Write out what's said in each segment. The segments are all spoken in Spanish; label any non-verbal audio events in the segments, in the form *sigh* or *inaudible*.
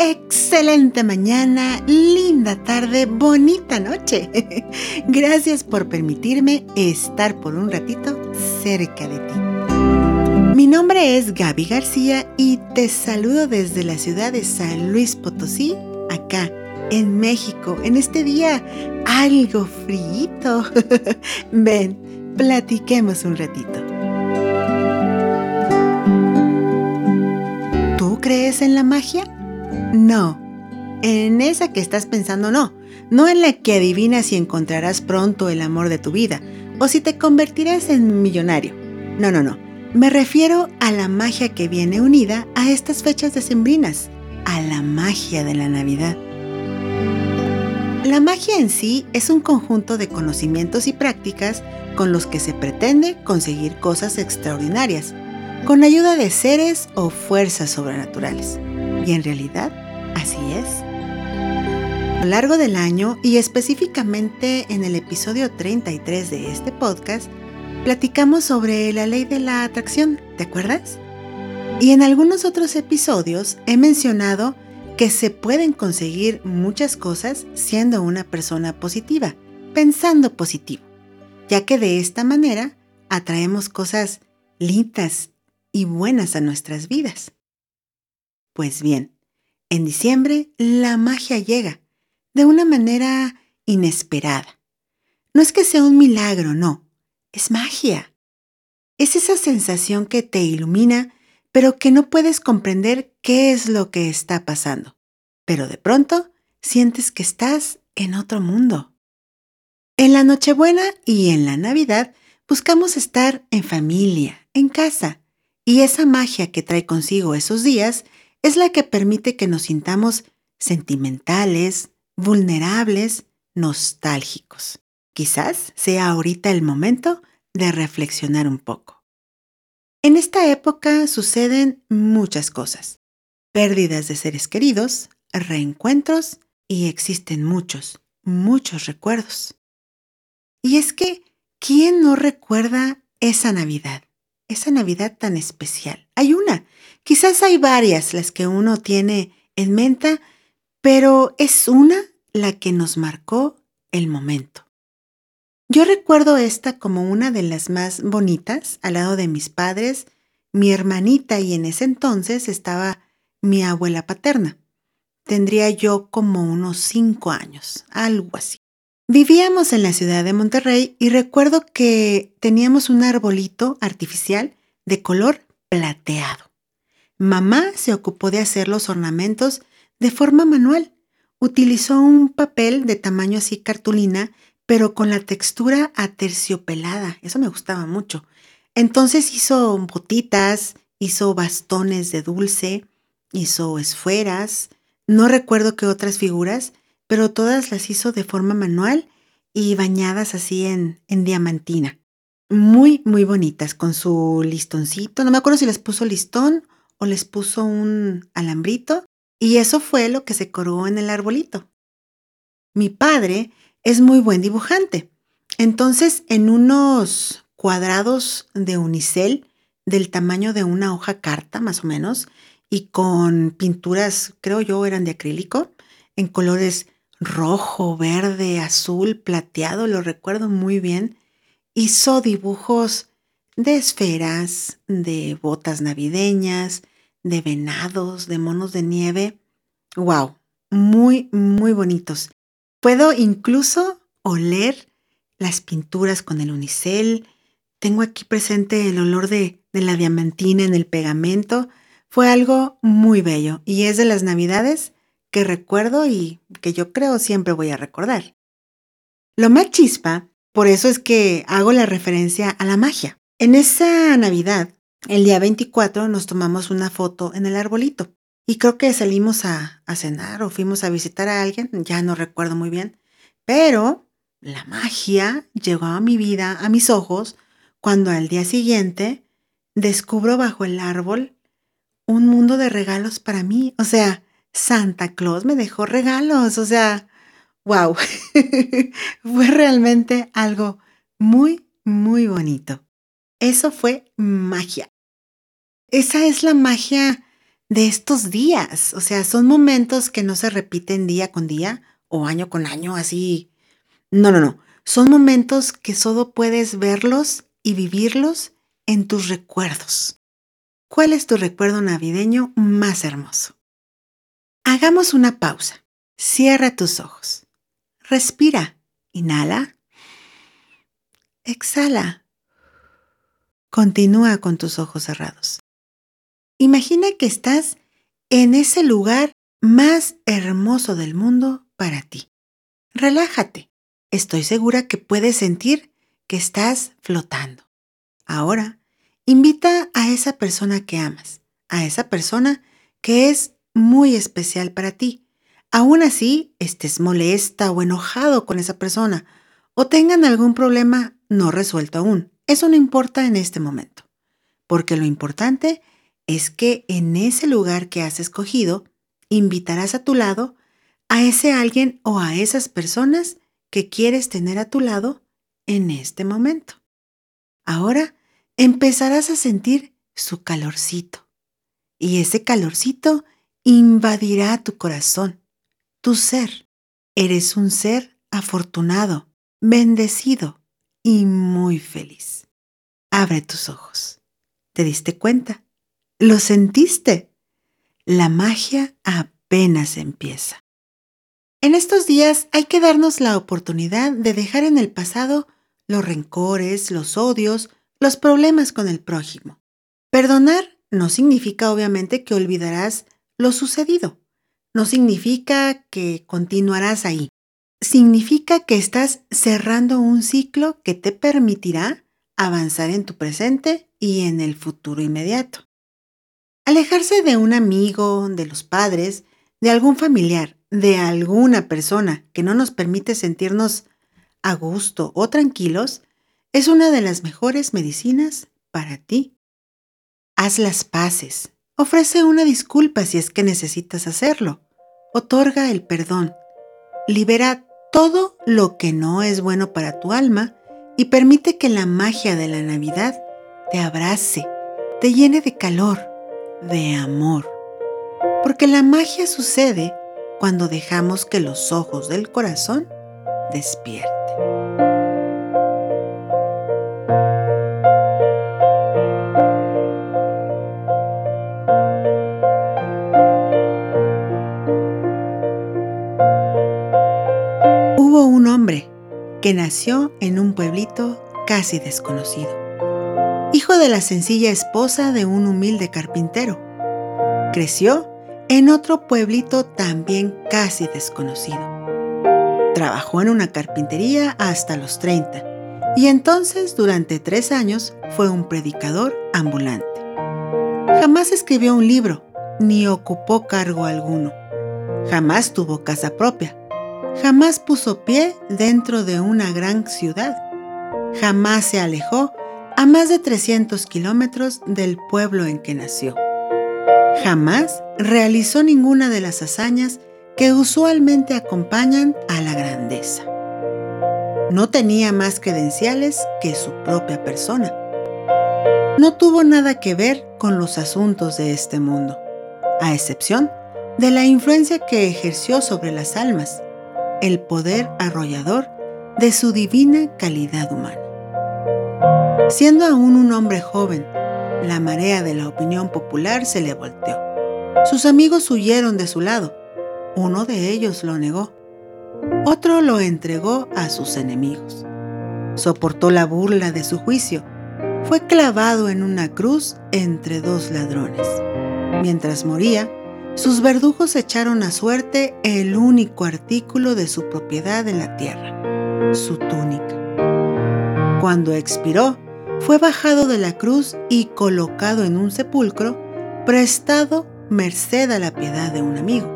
Excelente mañana, linda tarde, bonita noche. *laughs* Gracias por permitirme estar por un ratito cerca de ti. Mi nombre es Gaby García y te saludo desde la ciudad de San Luis Potosí, acá en México, en este día algo frío. *laughs* Ven, platiquemos un ratito. crees en la magia? No. En esa que estás pensando no. No en la que adivinas si encontrarás pronto el amor de tu vida o si te convertirás en millonario. No, no, no. Me refiero a la magia que viene unida a estas fechas decembrinas, a la magia de la Navidad. La magia en sí es un conjunto de conocimientos y prácticas con los que se pretende conseguir cosas extraordinarias, con ayuda de seres o fuerzas sobrenaturales. Y en realidad, así es. A lo largo del año y específicamente en el episodio 33 de este podcast, platicamos sobre la ley de la atracción, ¿te acuerdas? Y en algunos otros episodios he mencionado que se pueden conseguir muchas cosas siendo una persona positiva, pensando positivo, ya que de esta manera atraemos cosas lindas y buenas a nuestras vidas. Pues bien, en diciembre la magia llega de una manera inesperada. No es que sea un milagro, no, es magia. Es esa sensación que te ilumina, pero que no puedes comprender qué es lo que está pasando. Pero de pronto sientes que estás en otro mundo. En la Nochebuena y en la Navidad buscamos estar en familia, en casa, y esa magia que trae consigo esos días es la que permite que nos sintamos sentimentales, vulnerables, nostálgicos. Quizás sea ahorita el momento de reflexionar un poco. En esta época suceden muchas cosas. Pérdidas de seres queridos, reencuentros y existen muchos, muchos recuerdos. Y es que, ¿quién no recuerda esa Navidad? Esa Navidad tan especial? Hay una, quizás hay varias las que uno tiene en mente, pero es una la que nos marcó el momento. Yo recuerdo esta como una de las más bonitas, al lado de mis padres, mi hermanita y en ese entonces estaba mi abuela paterna. Tendría yo como unos cinco años, algo así. Vivíamos en la ciudad de Monterrey y recuerdo que teníamos un arbolito artificial de color plateado. Mamá se ocupó de hacer los ornamentos de forma manual. Utilizó un papel de tamaño así cartulina, pero con la textura aterciopelada. Eso me gustaba mucho. Entonces hizo botitas, hizo bastones de dulce, hizo esferas, no recuerdo qué otras figuras, pero todas las hizo de forma manual y bañadas así en, en diamantina. Muy, muy bonitas, con su listoncito. No me acuerdo si les puso listón o les puso un alambrito. Y eso fue lo que se colgó en el arbolito. Mi padre es muy buen dibujante. Entonces, en unos cuadrados de unicel del tamaño de una hoja carta, más o menos, y con pinturas, creo yo, eran de acrílico, en colores rojo, verde, azul, plateado, lo recuerdo muy bien. Hizo dibujos de esferas, de botas navideñas, de venados, de monos de nieve. ¡Wow! Muy, muy bonitos. Puedo incluso oler las pinturas con el unicel. Tengo aquí presente el olor de, de la diamantina en el pegamento. Fue algo muy bello y es de las navidades que recuerdo y que yo creo siempre voy a recordar. Lo más chispa, por eso es que hago la referencia a la magia. En esa Navidad, el día 24, nos tomamos una foto en el arbolito. Y creo que salimos a, a cenar o fuimos a visitar a alguien, ya no recuerdo muy bien. Pero la magia llegó a mi vida, a mis ojos, cuando al día siguiente descubro bajo el árbol un mundo de regalos para mí. O sea, Santa Claus me dejó regalos, o sea, wow, *laughs* fue realmente algo muy, muy bonito. Eso fue magia. Esa es la magia de estos días. O sea, son momentos que no se repiten día con día o año con año, así. No, no, no. Son momentos que solo puedes verlos y vivirlos en tus recuerdos. ¿Cuál es tu recuerdo navideño más hermoso? Hagamos una pausa. Cierra tus ojos. Respira. Inhala. Exhala. Continúa con tus ojos cerrados. Imagina que estás en ese lugar más hermoso del mundo para ti. Relájate. Estoy segura que puedes sentir que estás flotando. Ahora, invita a esa persona que amas, a esa persona que es muy especial para ti. Aún así, estés molesta o enojado con esa persona o tengan algún problema no resuelto aún. Eso no importa en este momento, porque lo importante es que en ese lugar que has escogido, invitarás a tu lado a ese alguien o a esas personas que quieres tener a tu lado en este momento. Ahora empezarás a sentir su calorcito y ese calorcito invadirá tu corazón, tu ser. Eres un ser afortunado, bendecido y muy feliz. Abre tus ojos. ¿Te diste cuenta? ¿Lo sentiste? La magia apenas empieza. En estos días hay que darnos la oportunidad de dejar en el pasado los rencores, los odios, los problemas con el prójimo. Perdonar no significa obviamente que olvidarás lo sucedido. No significa que continuarás ahí. Significa que estás cerrando un ciclo que te permitirá avanzar en tu presente y en el futuro inmediato. Alejarse de un amigo, de los padres, de algún familiar, de alguna persona que no nos permite sentirnos a gusto o tranquilos, es una de las mejores medicinas para ti. Haz las paces, ofrece una disculpa si es que necesitas hacerlo, otorga el perdón, libera todo lo que no es bueno para tu alma y permite que la magia de la Navidad te abrace, te llene de calor de amor. Porque la magia sucede cuando dejamos que los ojos del corazón despierten. Nació en un pueblito casi desconocido hijo de la sencilla esposa de un humilde carpintero. Creció en otro pueblito también casi desconocido. Trabajó en una carpintería hasta los 30 y entonces durante tres años fue un predicador ambulante. Jamás escribió un libro ni ocupó cargo alguno. Jamás tuvo casa propia. Jamás puso pie dentro de una gran ciudad. Jamás se alejó a más de 300 kilómetros del pueblo en que nació. Jamás realizó ninguna de las hazañas que usualmente acompañan a la grandeza. No tenía más credenciales que su propia persona. No tuvo nada que ver con los asuntos de este mundo, a excepción de la influencia que ejerció sobre las almas, el poder arrollador de su divina calidad humana. Siendo aún un hombre joven, la marea de la opinión popular se le volteó. Sus amigos huyeron de su lado. Uno de ellos lo negó. Otro lo entregó a sus enemigos. Soportó la burla de su juicio. Fue clavado en una cruz entre dos ladrones. Mientras moría, sus verdugos echaron a suerte el único artículo de su propiedad en la tierra, su túnica. Cuando expiró, fue bajado de la cruz y colocado en un sepulcro, prestado merced a la piedad de un amigo.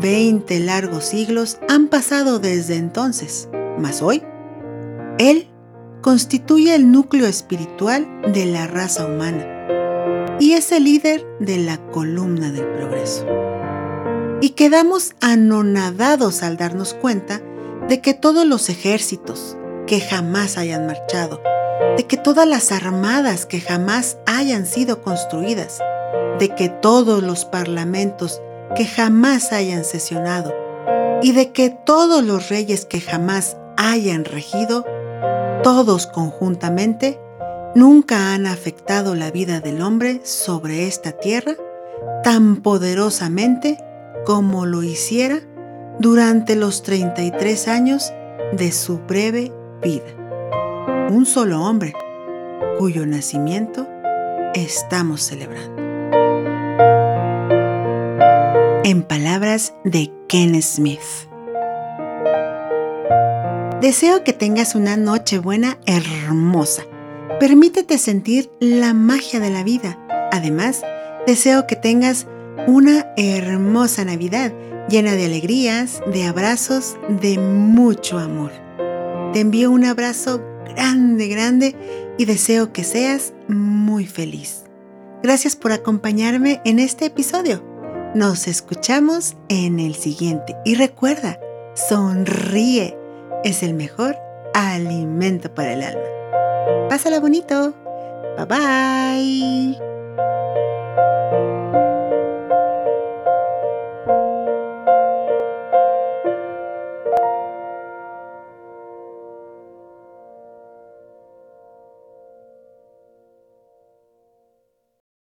Veinte largos siglos han pasado desde entonces, mas hoy, Él constituye el núcleo espiritual de la raza humana y es el líder de la columna del progreso. Y quedamos anonadados al darnos cuenta de que todos los ejércitos, que jamás hayan marchado, de que todas las armadas que jamás hayan sido construidas, de que todos los parlamentos que jamás hayan sesionado, y de que todos los reyes que jamás hayan regido, todos conjuntamente, nunca han afectado la vida del hombre sobre esta tierra tan poderosamente como lo hiciera durante los 33 años de su breve vida. Un solo hombre cuyo nacimiento estamos celebrando. En palabras de Ken Smith. Deseo que tengas una noche buena hermosa. Permítete sentir la magia de la vida. Además, deseo que tengas una hermosa Navidad llena de alegrías, de abrazos, de mucho amor. Te envío un abrazo grande, grande y deseo que seas muy feliz. Gracias por acompañarme en este episodio. Nos escuchamos en el siguiente y recuerda, sonríe. Es el mejor alimento para el alma. Pásala bonito. Bye bye.